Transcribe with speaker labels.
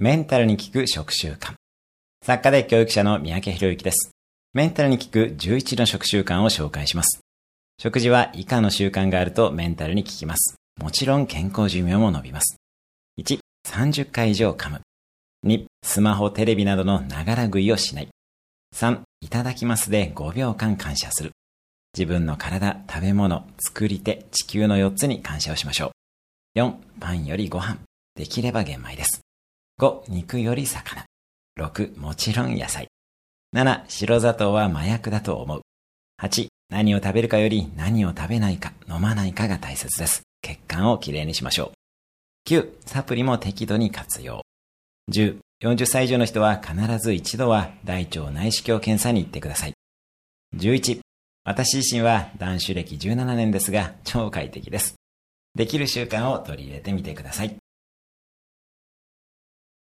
Speaker 1: メンタルに効く食習慣。作家で教育者の三宅博之です。メンタルに効く11の食習慣を紹介します。食事は以下の習慣があるとメンタルに効きます。もちろん健康寿命も伸びます。1、30回以上噛む。2、スマホ、テレビなどのながら食いをしない。3、いただきますで5秒間感謝する。自分の体、食べ物、作り手、地球の4つに感謝をしましょう。4、パンよりご飯。できれば玄米です。5、肉より魚。6、もちろん野菜。7、白砂糖は麻薬だと思う。8、何を食べるかより何を食べないか、飲まないかが大切です。血管をきれいにしましょう。9、サプリも適度に活用。10、40歳以上の人は必ず一度は大腸内視鏡検査に行ってください。11、私自身は男子歴17年ですが、超快適です。できる習慣を取り入れてみてください。